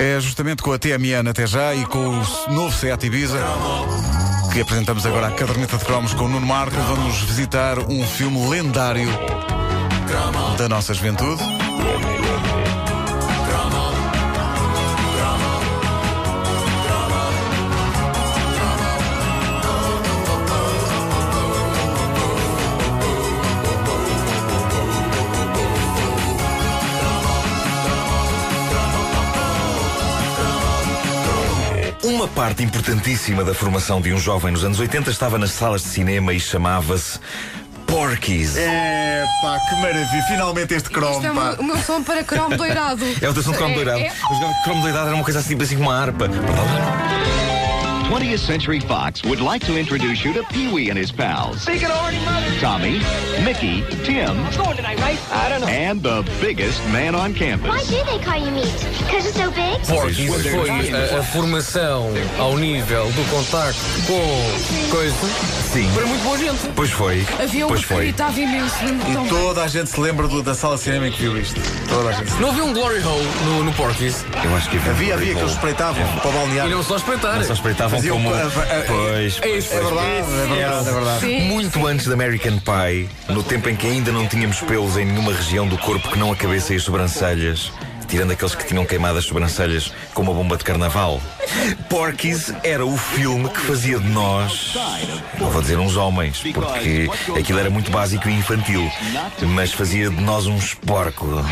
É justamente com a TMN até já e com o novo Seat Ibiza que apresentamos agora a caderneta de cromos com o Nuno Marco. Vamos visitar um filme lendário da nossa juventude. Parte importantíssima da formação de um jovem nos anos 80 estava nas salas de cinema e chamava-se Porkies. É pá, que maravilha. Finalmente este cromo, Isto é o pá. meu, o meu som para cromo doirado. É o teu som de cromo É, doirado. é. Eu jogava que cromo doirado era uma coisa assim, assim como uma harpa. 20th Century Fox would like to introduce you to Pee Wee and his pals. Tommy, Mickey, Tim, and the biggest man on campus. Why do they call you meat? Because it's so big? Porky foi a, a formação ao nível do contacto com coisa Sim. para muito boa gente. Pois foi. Havia um pois que foi. gritava imenso. E toda a gente se lembra do- da sala de cinema em que viu isto. Toda a gente. Não havia um glory hole no, no Porky's Eu acho que Havia, havia que eles espreitavam para o e não só espreitar. Não só espreitavam Como. a- a- Pois. É isso. É verdade, é verdade, é verdade. Sim. Muito antes da American Pie, no tempo em que ainda não tínhamos pelos em nenhuma região do corpo que não a cabeça e as sobrancelhas, tirando aqueles que tinham queimado as sobrancelhas com uma bomba de carnaval. Porky's era o filme que fazia de nós, não vou dizer uns homens, porque aquilo era muito básico e infantil, mas fazia de nós uns porcos.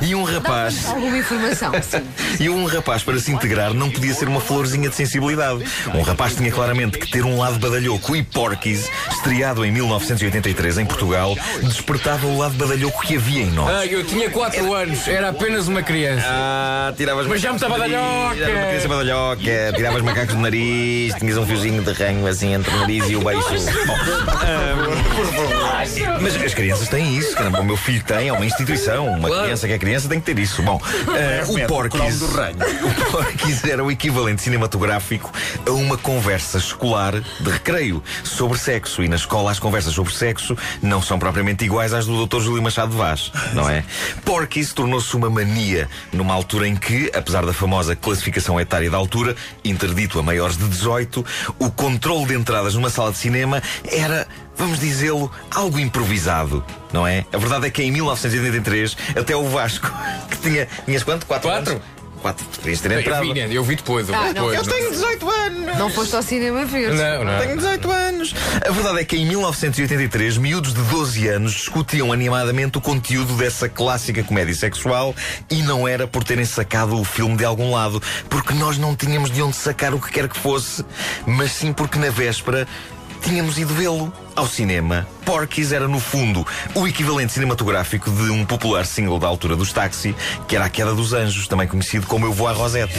E um rapaz. alguma informação. Sim. E um rapaz, para se integrar, não podia ser uma florzinha de sensibilidade. Um rapaz tinha claramente que ter um lado badalhoco e Porky's, estreado em 1983 em Portugal, despertava o lado badalhoco que havia em nós. Ah, eu tinha 4 anos, era apenas uma criança. Ah, tiravas Mas já me estava badalhoca. era uma criança badalhoca, tiravas macacos do nariz, tinhas um fiozinho de ranho assim entre o nariz e o. Bom, ah, mas as crianças têm isso, caramba, o meu filho tem, é uma instituição. Uma criança que é criança tem que ter isso. Bom, ah, o Mete o Porky's era o equivalente cinematográfico a uma conversa escolar de recreio sobre sexo. E na escola as conversas sobre sexo não são propriamente iguais às do Dr. Júlio Machado Vaz, não é? Porky's tornou-se uma mania numa altura em que, apesar da famosa classificação etária da altura, interdito a maiores de 18, o controle de entradas numa sala de cinema era, vamos dizê-lo, algo improvisado. Não é? A verdade é que em 1983, até o Vasco, que tinha. Tinhas quanto? Quatro? Quatro? anos? Quatro. Podias ter Eu entrado. vi, né? eu vi depois. Eu vi Ah, não. depois. Eu tenho 18 anos! Não foste ao cinema ver. Não, não. Tenho 18 anos. A verdade é que em 1983, miúdos de 12 anos discutiam animadamente o conteúdo dessa clássica comédia sexual e não era por terem sacado o filme de algum lado, porque nós não tínhamos de onde sacar o que quer que fosse, mas sim porque na véspera tínhamos ido vê-lo ao cinema. Porky's era, no fundo, o equivalente cinematográfico de um popular single da altura dos táxi, que era A Queda dos Anjos, também conhecido como Eu Vou à Rosette.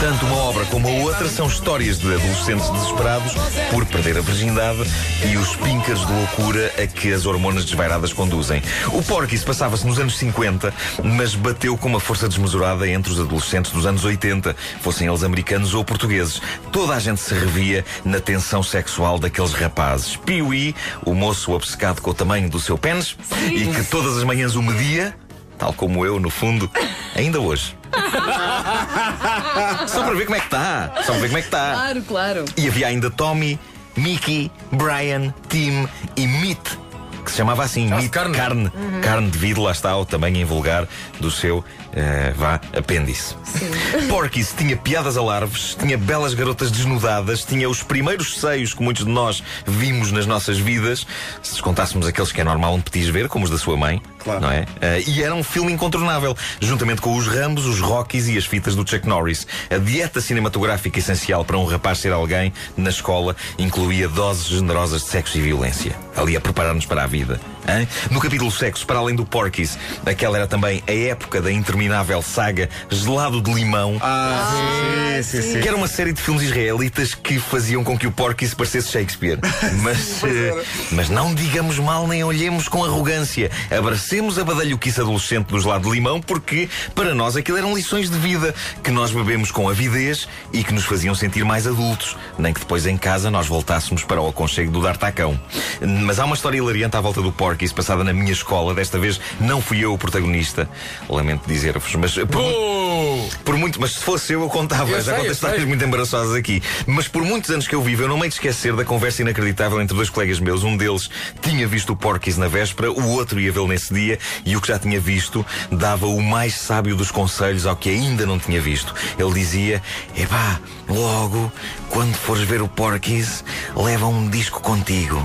Tanto uma obra como a outra são histórias de adolescentes desesperados por perder a virgindade e os pincas de loucura a que as hormonas desvairadas conduzem. O Porky's passava-se nos anos 50, mas bateu com uma força desmesurada entre os adolescentes dos anos 80, fossem eles americanos ou portugueses. Toda a gente se revia na tensão sexual daqueles rapazes. Pee-wee, o moço obcecado com o tamanho do seu pênis e que todas as manhãs o media, tal como eu, no fundo, ainda hoje. Só para ver como é que está. Só para ver como é que está. Claro, claro. E havia ainda Tommy, Mickey, Brian, Tim e Meat, que se chamava assim, Meat, carne. carne. Carne devido, lá está, o tamanho em vulgar do seu, eh, vá, apêndice. Porky's tinha piadas alarves, tinha belas garotas desnudadas, tinha os primeiros seios que muitos de nós vimos nas nossas vidas, se descontássemos aqueles que é normal um petis ver, como os da sua mãe, Claro. não é? Eh, e era um filme incontornável, juntamente com os Rambos, os Rockies e as fitas do Chuck Norris. A dieta cinematográfica essencial para um rapaz ser alguém na escola incluía doses generosas de sexo e violência. Ali a preparar-nos para a vida. hein? No capítulo sexo, para além do Porky's, aquela era também a época da interminável saga Gelado de Limão. Ah, sim, sim, sim. Que era uma série de filmes israelitas que faziam com que o Porky's parecesse Shakespeare. Mas, eh, mas não digamos mal nem olhemos com arrogância. Abracemos a badalhoquice adolescente dos lados de limão porque, para nós, aquilo eram lições de vida que nós bebemos com avidez e que nos faziam sentir mais adultos. Nem que depois em casa nós voltássemos para o aconchego do D'Artacão. Mas há uma história hilariante à volta do Porky's passada na minha escola. Desta vez não fui eu o protagonista. Lamento dizer-vos, mas por, por muito, mas se fosse eu, eu contava. Eu Já sei, contei histórias muito embaraçosas aqui. Mas por muitos anos que eu vivo, eu não me hei de esquecer da conversa inacreditável entre dois colegas meus. Um deles tinha visto o Porky's na véspera, o outro ia vê-lo nesse dia, e o que já tinha visto dava o mais sábio dos conselhos ao que ainda não tinha visto. Ele dizia: Epá, logo, quando fores ver o Porky's, leva um disco contigo.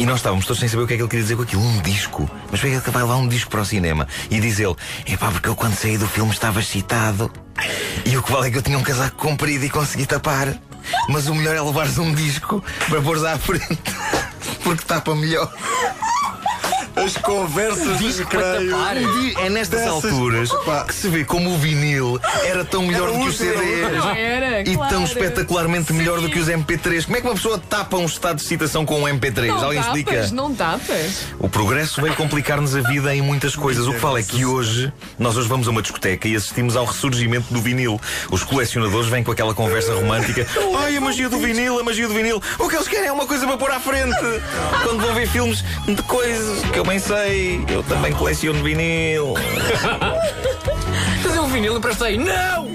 E nós estávamos todos sem saber o que é que ele queria dizer com aquilo, um disco. Mas para que vai lá um disco para o cinema? E diz ele: Epá, porque eu quando saí do filme estava excitado. E o que vale é que eu tinha um casaco comprido e consegui tapar. Mas o melhor é levares um disco para pôres à frente. Porque tapa melhor. As conversas de. E É nestas Dessas- alturas Pá. que se vê como o vinil era tão melhor Era do que os útil. CDs. Era, E claro. tão espetacularmente melhor do que os MP3. Como é que uma pessoa tapa um estado de citação com um MP3? Não Alguém explica? tapas, não tapas. O progresso veio complicar-nos a vida em muitas coisas. O que vale é que hoje, nós hoje vamos a uma discoteca e assistimos ao ressurgimento do vinil. Os colecionadores vêm com aquela conversa romântica. Ai, a magia do vinil, a magia do vinil. O que eles querem é uma coisa para pôr à frente. Quando vão ver filmes de coisas que eu bem sei. Eu também coleciono vinil. Fazer um vinil emprestei. Não!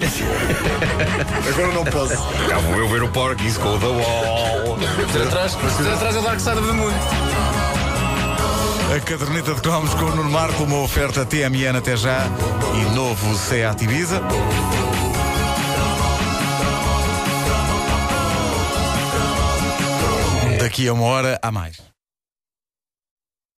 Agora não posso. Cá vou eu ver o Porky's com o The Wall. Ter atrás, ter atrás é o Dark Side of the Moon. A caderneta de cromos com o Nuno Marco, uma oferta TMN até já e novo Seat Ibiza. Daqui a uma hora há mais.